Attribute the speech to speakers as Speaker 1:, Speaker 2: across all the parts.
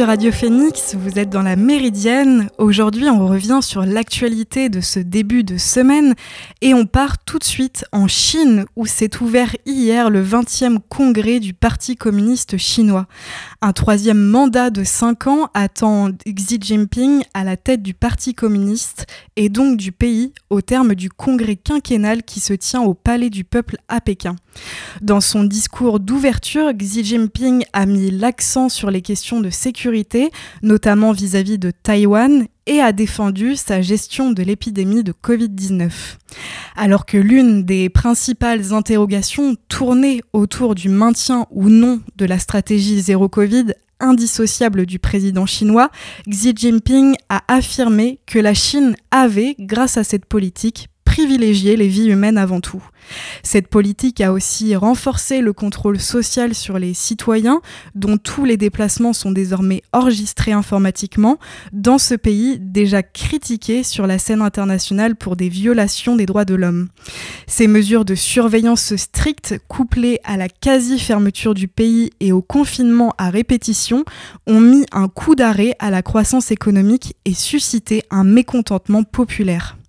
Speaker 1: sur Radio Phoenix, vous êtes dans la Méridienne. Aujourd'hui, on revient sur l'actualité de ce début de semaine et on part tout de suite en Chine où s'est ouvert hier le 20e congrès du Parti communiste chinois. Un troisième mandat de 5 ans attend Xi Jinping à la tête du Parti communiste et donc du pays au terme du congrès quinquennal qui se tient au Palais du Peuple à Pékin. Dans son discours d'ouverture, Xi Jinping a mis l'accent sur les questions de sécurité, notamment vis-à-vis de Taïwan, et a défendu sa gestion de l'épidémie de Covid-19. Alors que l'une des principales interrogations tournait autour du maintien ou non de la stratégie zéro Covid indissociable du président chinois, Xi Jinping a affirmé que la Chine avait, grâce à cette politique, privilégier les vies humaines avant tout. Cette politique a aussi renforcé le contrôle social sur les citoyens, dont tous les déplacements sont désormais enregistrés informatiquement, dans ce pays déjà critiqué sur la scène internationale pour des violations des droits de l'homme. Ces mesures de surveillance strictes, couplées à la quasi-fermeture du pays et au confinement à répétition, ont mis un coup d'arrêt à la croissance économique et suscité un mécontentement populaire.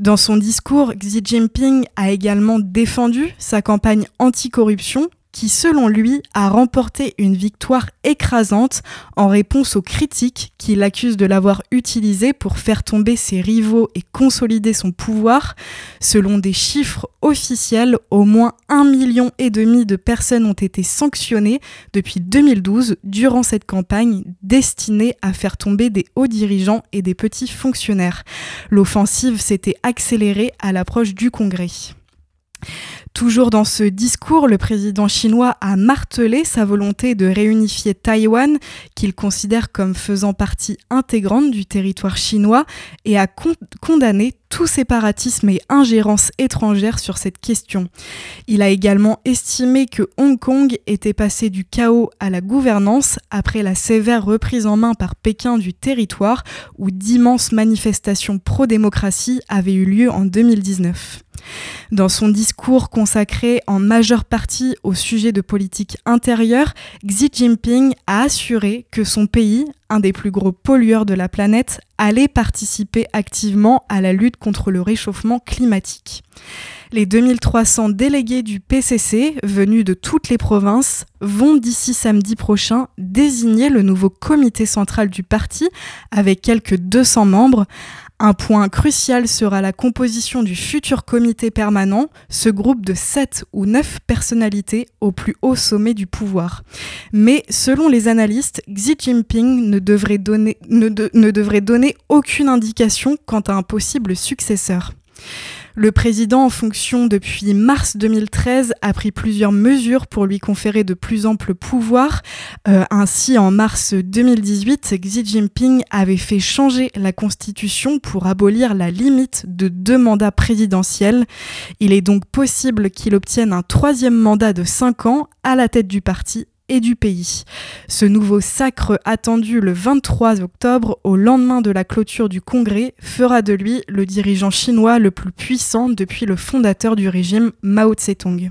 Speaker 1: Dans son discours, Xi Jinping a également défendu sa campagne anticorruption qui, selon lui, a remporté une victoire écrasante en réponse aux critiques qu'il accuse de l'avoir utilisée pour faire tomber ses rivaux et consolider son pouvoir. Selon des chiffres officiels, au moins un million et demi de personnes ont été sanctionnées depuis 2012 durant cette campagne destinée à faire tomber des hauts dirigeants et des petits fonctionnaires. L'offensive s'était accélérée à l'approche du Congrès. Toujours dans ce discours, le président chinois a martelé sa volonté de réunifier Taïwan, qu'il considère comme faisant partie intégrante du territoire chinois, et a condamné tout séparatisme et ingérence étrangère sur cette question. Il a également estimé que Hong Kong était passé du chaos à la gouvernance après la sévère reprise en main par Pékin du territoire où d'immenses manifestations pro-démocratie avaient eu lieu en 2019. Dans son discours consacré en majeure partie au sujet de politique intérieure, Xi Jinping a assuré que son pays, un des plus gros pollueurs de la planète, allait participer activement à la lutte contre le réchauffement climatique. Les 2300 délégués du PCC, venus de toutes les provinces, vont d'ici samedi prochain désigner le nouveau comité central du parti avec quelques 200 membres, un point crucial sera la composition du futur comité permanent, ce groupe de 7 ou 9 personnalités au plus haut sommet du pouvoir. Mais selon les analystes, Xi Jinping ne devrait donner, ne devrait donner aucune indication quant à un possible successeur. Le président en fonction depuis mars 2013 a pris plusieurs mesures pour lui conférer de plus amples pouvoirs. Euh, ainsi, en mars 2018, Xi Jinping avait fait changer la constitution pour abolir la limite de deux mandats présidentiels. Il est donc possible qu'il obtienne un troisième mandat de cinq ans à la tête du parti et du pays. Ce nouveau sacre attendu le 23 octobre, au lendemain de la clôture du Congrès, fera de lui le dirigeant chinois le plus puissant depuis le fondateur du régime Mao Tse-tung.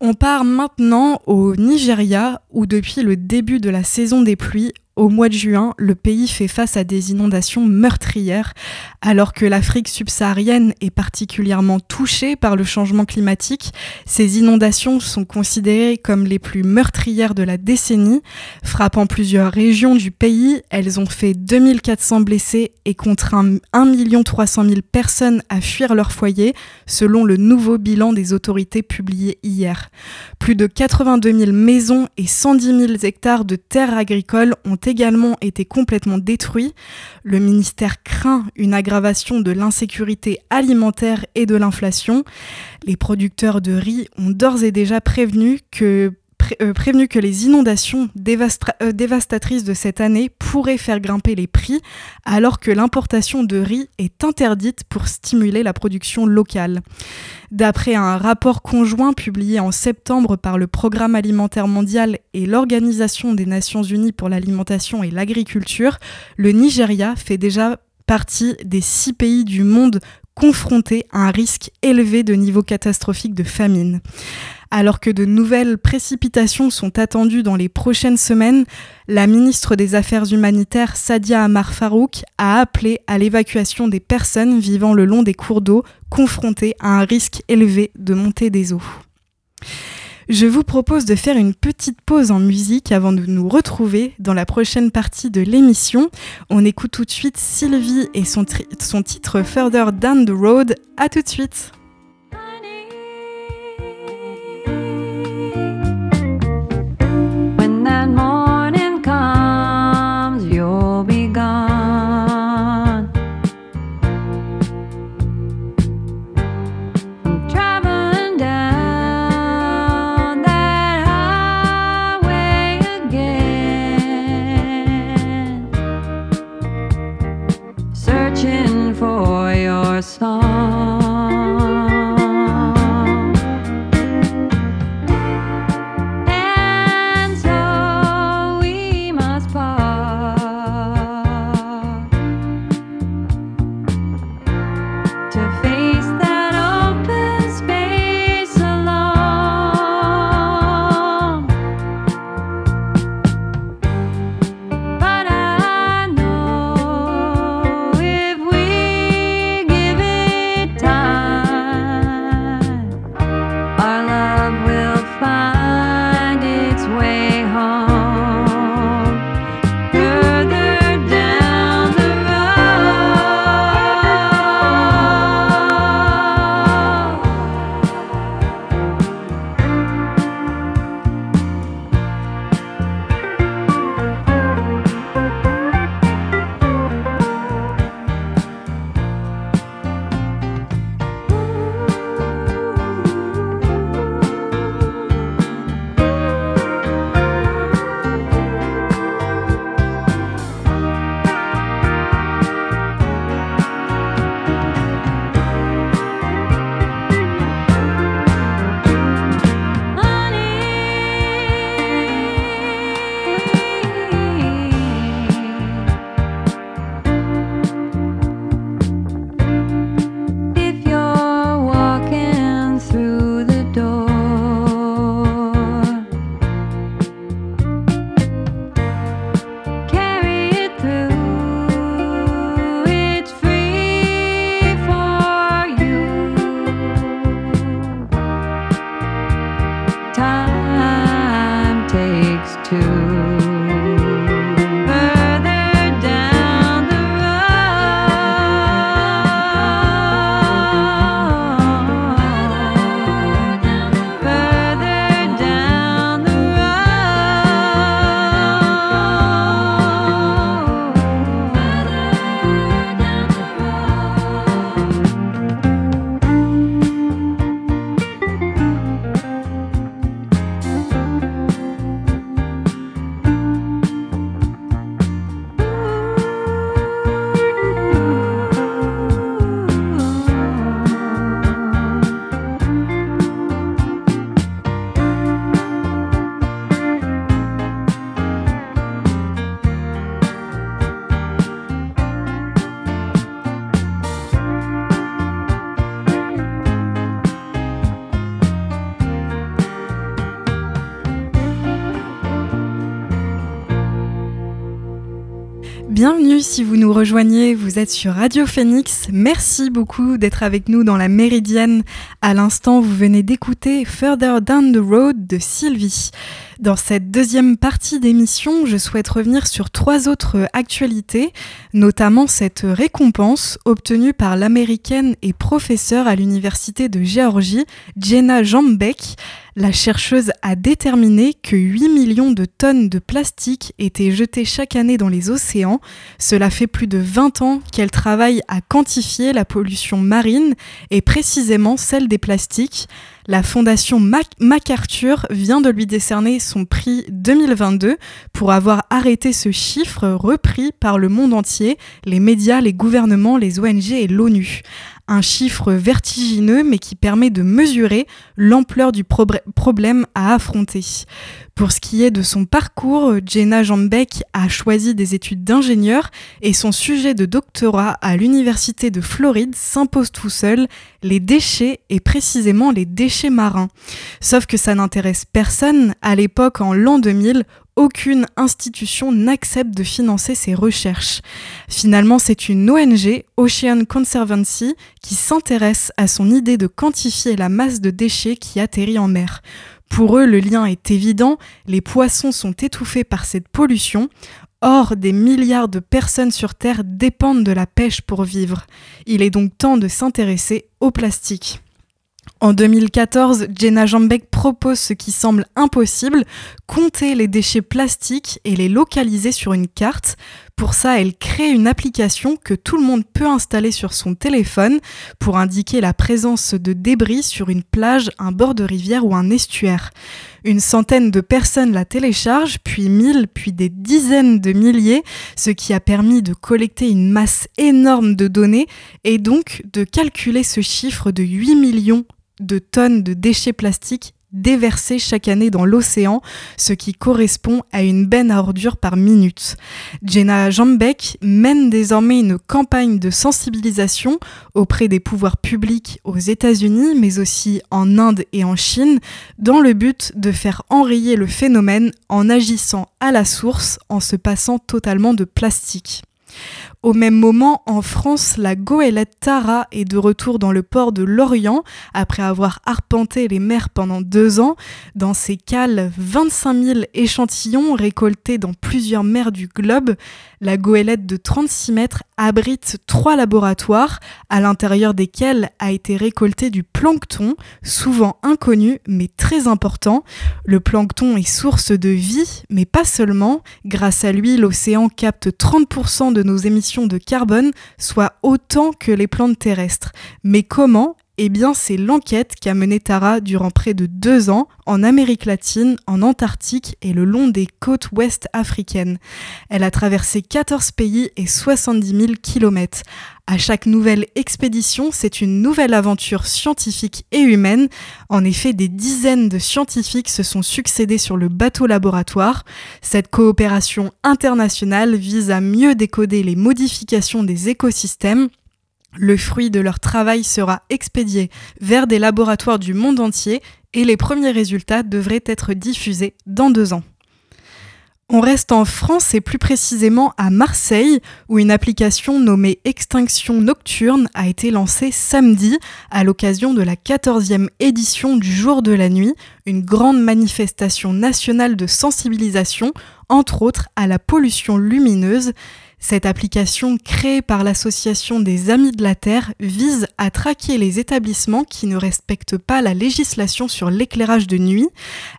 Speaker 1: On part maintenant au Nigeria où depuis le début de la saison des pluies, au mois de juin, le pays fait face à des inondations meurtrières, alors que l'Afrique subsaharienne est particulièrement touchée par le changement climatique. Ces inondations sont considérées comme les plus meurtrières de la décennie, frappant plusieurs régions du pays. Elles ont fait 2400 blessés et contraint 1 300 000 personnes à fuir leur foyer, selon le nouveau bilan des autorités publié hier. Plus de 82 000 maisons et 110 000 hectares de terres agricoles ont également été complètement détruits. Le ministère craint une aggravation de l'insécurité alimentaire et de l'inflation. Les producteurs de riz ont d'ores et déjà prévenu que euh, prévenu que les inondations euh, dévastatrices de cette année pourraient faire grimper les prix, alors que l'importation de riz est interdite pour stimuler la production locale. D'après un rapport conjoint publié en septembre par le Programme alimentaire mondial et l'Organisation des Nations Unies pour l'alimentation et l'agriculture, le Nigeria fait déjà partie des six pays du monde confrontés à un risque élevé de niveau catastrophique de famine.
Speaker 2: Alors que de nouvelles précipitations sont attendues dans les prochaines semaines, la ministre des Affaires humanitaires Sadia Amar Farouk a appelé à l'évacuation des personnes vivant le long des cours d'eau confrontées à un risque élevé de montée des eaux. Je vous propose de faire une petite pause en musique avant de nous retrouver dans la prochaine partie de l'émission. On écoute tout de suite Sylvie et son, son titre Further Down the Road. À tout de suite. Si vous nous rejoignez, vous êtes sur Radio Phoenix. Merci beaucoup d'être avec nous dans la Méridienne. À l'instant, vous venez d'écouter Further Down the Road de Sylvie. Dans cette deuxième partie d'émission, je souhaite revenir sur trois autres actualités, notamment cette récompense obtenue par l'américaine et professeure à l'Université de Géorgie, Jenna Jambek. La chercheuse a déterminé que 8 millions de tonnes de plastique étaient jetées chaque année dans les océans. Cela fait plus de 20 ans qu'elle travaille à quantifier la pollution marine et précisément celle des plastiques. La fondation MacArthur vient de lui décerner son prix 2022 pour avoir arrêté ce chiffre repris par le monde entier, les médias, les gouvernements, les ONG et l'ONU.
Speaker 1: Un chiffre vertigineux mais qui permet de mesurer l'ampleur du problème à affronter. Pour ce qui est de son parcours, Jenna Jambeck a choisi des études d'ingénieur et son sujet de doctorat à l'Université de Floride s'impose tout seul, les déchets et précisément les déchets marins. Sauf que ça n'intéresse personne, à l'époque en l'an 2000, aucune institution n'accepte de financer ses recherches. Finalement, c'est une ONG, Ocean Conservancy, qui s'intéresse à son idée de quantifier la masse de déchets qui atterrit en mer. Pour eux, le lien est évident, les poissons sont étouffés par cette pollution. Or, des milliards de personnes sur Terre dépendent de la pêche pour vivre. Il est donc temps de s'intéresser au plastique. En 2014, Jenna Jambeck propose ce qui semble impossible, compter les déchets plastiques et les localiser sur une carte. Pour ça, elle crée une application que tout le monde peut installer sur son téléphone pour indiquer la présence de débris sur une plage, un bord de rivière ou un estuaire. Une centaine de personnes la téléchargent, puis mille, puis des dizaines de milliers, ce qui a permis de collecter une masse énorme de données et donc de calculer ce chiffre de 8 millions de tonnes de déchets plastiques déversés chaque année dans l'océan, ce qui correspond à une benne à ordures par minute. Jenna Jambeck mène désormais une campagne de sensibilisation auprès des pouvoirs publics aux États-Unis, mais aussi en Inde et en Chine, dans le but de faire enrayer le phénomène en agissant à la source, en se passant totalement de plastique. Au même moment, en France, la goélette Tara est de retour dans le port de Lorient après avoir arpenté les mers pendant deux ans. Dans ses cales, 25 000 échantillons récoltés dans plusieurs mers du globe. La goélette de 36 mètres abrite trois laboratoires à l'intérieur desquels a été récolté du plancton, souvent inconnu mais très important. Le plancton est source de vie, mais pas seulement. Grâce à lui, l'océan capte 30% de nos émissions de carbone soit autant que les plantes terrestres. Mais comment eh bien, c'est l'enquête qu'a menée Tara durant près de deux ans en Amérique latine, en Antarctique et le long des côtes ouest africaines. Elle a traversé 14 pays et 70 000 kilomètres. À chaque nouvelle expédition, c'est une nouvelle aventure scientifique et humaine. En effet, des dizaines de scientifiques se sont succédés sur le bateau laboratoire. Cette coopération internationale vise à mieux décoder les modifications des écosystèmes le fruit de leur travail sera expédié vers des laboratoires du monde entier et les premiers résultats devraient être diffusés dans deux ans. On reste en France et plus précisément à Marseille où une application nommée Extinction Nocturne a été lancée samedi à l'occasion de la 14e édition du Jour de la Nuit, une grande manifestation nationale de sensibilisation, entre autres à la pollution lumineuse. Cette application créée par l'association des Amis de la Terre vise à traquer les établissements qui ne respectent pas la législation sur l'éclairage de nuit.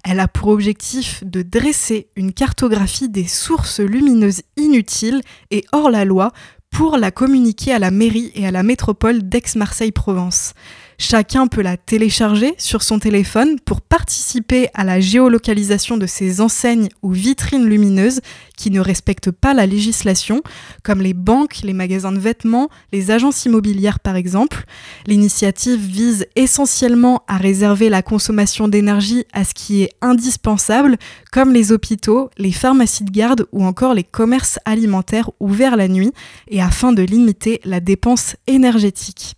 Speaker 1: Elle a pour objectif de dresser une cartographie des sources lumineuses inutiles et hors la loi pour la communiquer à la mairie et à la métropole d'Aix-Marseille-Provence. Chacun peut la télécharger sur son téléphone pour participer à la géolocalisation de ces enseignes ou vitrines lumineuses qui ne respectent pas la législation, comme les banques, les magasins de vêtements, les agences immobilières par exemple. L'initiative vise essentiellement à réserver la consommation d'énergie à ce qui est indispensable, comme les hôpitaux, les pharmacies de garde ou encore les commerces alimentaires ouverts la nuit, et afin de limiter la dépense énergétique.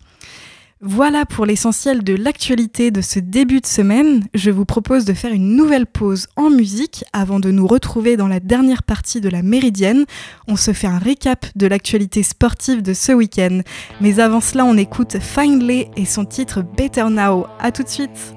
Speaker 1: Voilà pour l'essentiel de l'actualité de ce début de semaine. Je vous propose de faire une nouvelle pause en musique avant de nous retrouver dans la dernière partie de la Méridienne. On se fait un récap de l'actualité sportive de ce week-end. Mais avant cela, on écoute Finally et son titre Better Now. A tout de suite!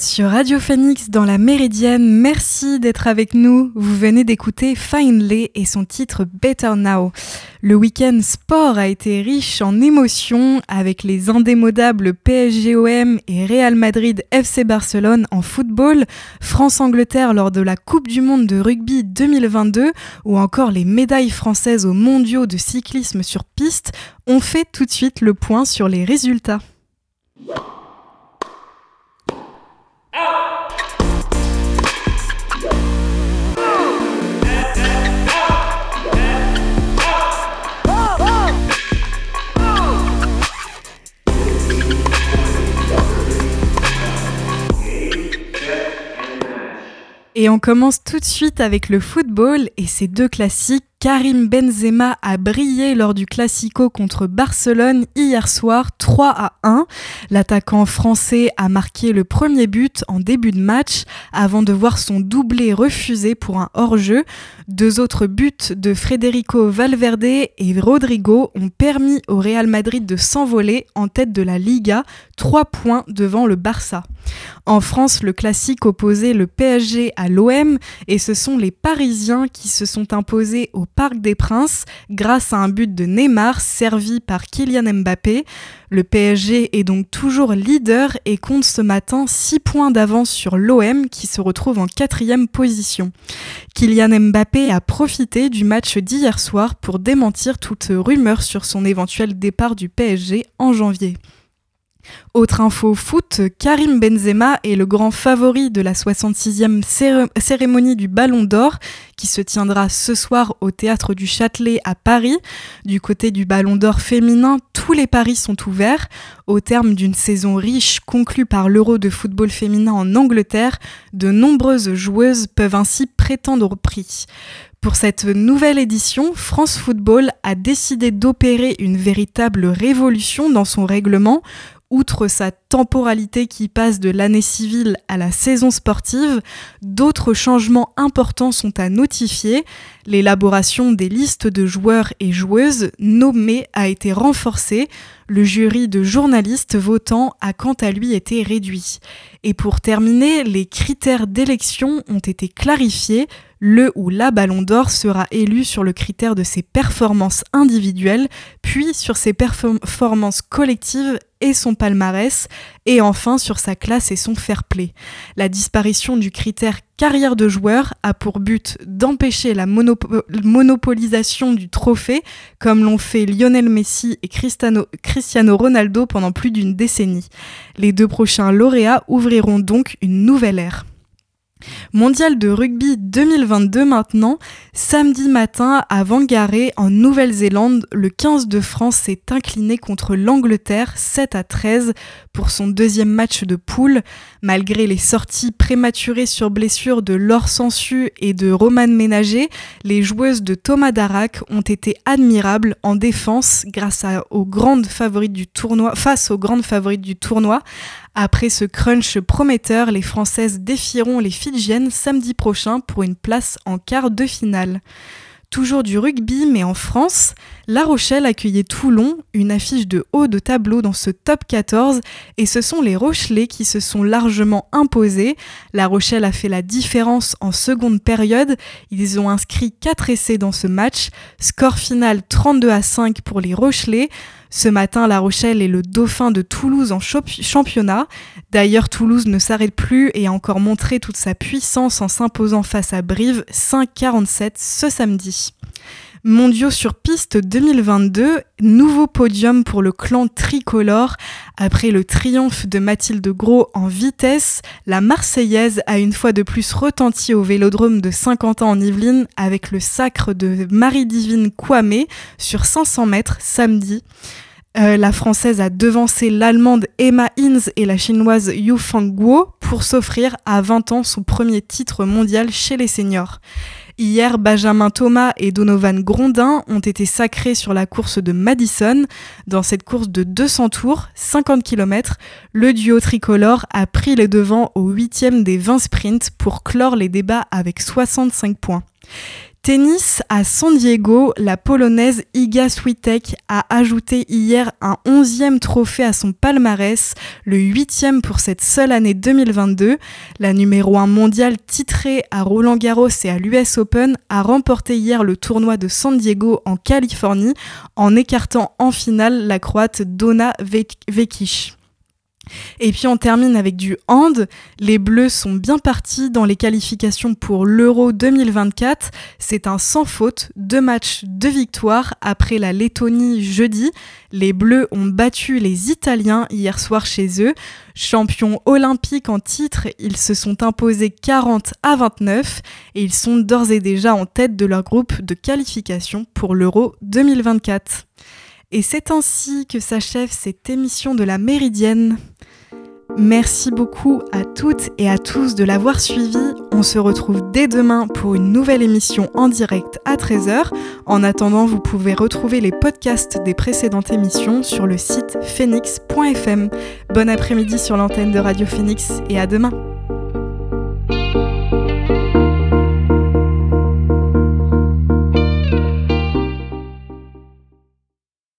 Speaker 1: Sur Radio Phoenix dans la Méridienne. Merci d'être avec nous. Vous venez d'écouter Finlay et son titre Better Now. Le week-end sport a été riche en émotions avec les indémodables PSGOM et Real Madrid FC Barcelone en football, France-Angleterre lors de la Coupe du Monde de rugby 2022 ou encore les médailles françaises aux mondiaux de cyclisme sur piste. On fait tout de suite le point sur les résultats. Et on commence tout de suite avec le football et ses deux classiques Karim Benzema a brillé lors du Classico contre Barcelone hier soir 3 à 1. L'attaquant français a marqué le premier but en début de match avant de voir son doublé refusé pour un hors-jeu. Deux autres buts de Federico Valverde et Rodrigo ont permis au Real Madrid de s'envoler en tête de la Liga, 3 points devant le Barça. En France, le classique opposait le PSG à l'OM et ce sont les Parisiens qui se sont imposés au Parc des Princes grâce à un but de Neymar servi par Kylian Mbappé. Le PSG est donc toujours leader et compte ce matin 6 points d'avance sur l'OM qui se retrouve en quatrième position. Kylian Mbappé a profité du match d'hier soir pour démentir toute rumeur sur son éventuel départ du PSG en janvier. Autre info foot, Karim Benzema est le grand favori de la 66e cérémonie du Ballon d'Or qui se tiendra ce soir au théâtre du Châtelet à Paris. Du côté du Ballon d'Or féminin, tous les paris sont ouverts. Au terme d'une saison riche conclue par l'Euro de football féminin en Angleterre, de nombreuses joueuses peuvent ainsi prétendre au prix. Pour cette nouvelle édition, France Football a décidé d'opérer une véritable révolution dans son règlement outre sa temporalité qui passe de l'année civile à la saison sportive, d'autres changements importants sont à notifier. L'élaboration des listes de joueurs et joueuses nommés a été renforcée. Le jury de journalistes votants a quant à lui été réduit. Et pour terminer, les critères d'élection ont été clarifiés. Le ou la Ballon d'Or sera élu sur le critère de ses performances individuelles, puis sur ses performances collectives et son palmarès, et enfin sur sa classe et son fair play. La disparition du critère carrière de joueur a pour but d'empêcher la monopolisation du trophée, comme l'ont fait Lionel Messi et Cristiano Ronaldo pendant plus d'une décennie. Les deux prochains lauréats ouvriront donc une nouvelle ère. Mondial de rugby 2022 maintenant, samedi matin à Vangaré en Nouvelle-Zélande, le 15 de France s'est incliné contre l'Angleterre 7 à 13 pour son deuxième match de poule. Malgré les sorties prématurées sur blessure de Laure Sansu et de Romane Ménager, les joueuses de Thomas Darac ont été admirables en défense grâce aux grandes favorites du tournoi, face aux grandes favorites du tournoi. Après ce crunch prometteur, les Françaises défieront les Fidjiennes samedi prochain pour une place en quart de finale. Toujours du rugby, mais en France, La Rochelle accueillait Toulon, une affiche de haut de tableau dans ce top 14, et ce sont les Rochelais qui se sont largement imposés. La Rochelle a fait la différence en seconde période, ils ont inscrit 4 essais dans ce match, score final 32 à 5 pour les Rochelais. Ce matin, La Rochelle est le dauphin de Toulouse en championnat. D'ailleurs, Toulouse ne s'arrête plus et a encore montré toute sa puissance en s'imposant face à Brive 5-47 ce samedi. Mondiaux sur piste 2022, nouveau podium pour le clan tricolore. Après le triomphe de Mathilde Gros en vitesse, la Marseillaise a une fois de plus retenti au vélodrome de Saint-Quentin en Yvelines avec le sacre de Marie-Divine Kwame sur 500 mètres samedi. Euh, la française a devancé l'allemande Emma Inz et la chinoise Yu Fangguo pour s'offrir à 20 ans son premier titre mondial chez les seniors. Hier, Benjamin Thomas et Donovan Grondin ont été sacrés sur la course de Madison. Dans cette course de 200 tours, 50 km, le duo tricolore a pris les devants au huitième des 20 sprints pour clore les débats avec 65 points. Tennis à San Diego, la polonaise Iga Swiatek a ajouté hier un onzième trophée à son palmarès, le huitième pour cette seule année 2022. La numéro 1 mondiale titrée à Roland Garros et à l'US Open a remporté hier le tournoi de San Diego en Californie en écartant en finale la croate Donna Vekic. Et puis on termine avec du hand. Les Bleus sont bien partis dans les qualifications pour l'Euro 2024. C'est un sans faute, deux matchs, deux victoires après la Lettonie jeudi. Les Bleus ont battu les Italiens hier soir chez eux. Champions olympiques en titre, ils se sont imposés 40 à 29 et ils sont d'ores et déjà en tête de leur groupe de qualification pour l'Euro 2024. Et c'est ainsi que s'achève cette émission de la Méridienne. Merci beaucoup à toutes et à tous de l'avoir suivi. On se retrouve dès demain pour une nouvelle émission en direct à 13h. En attendant, vous pouvez retrouver les podcasts des précédentes émissions sur le site phoenix.fm. Bon après-midi sur l'antenne de Radio Phoenix et à demain.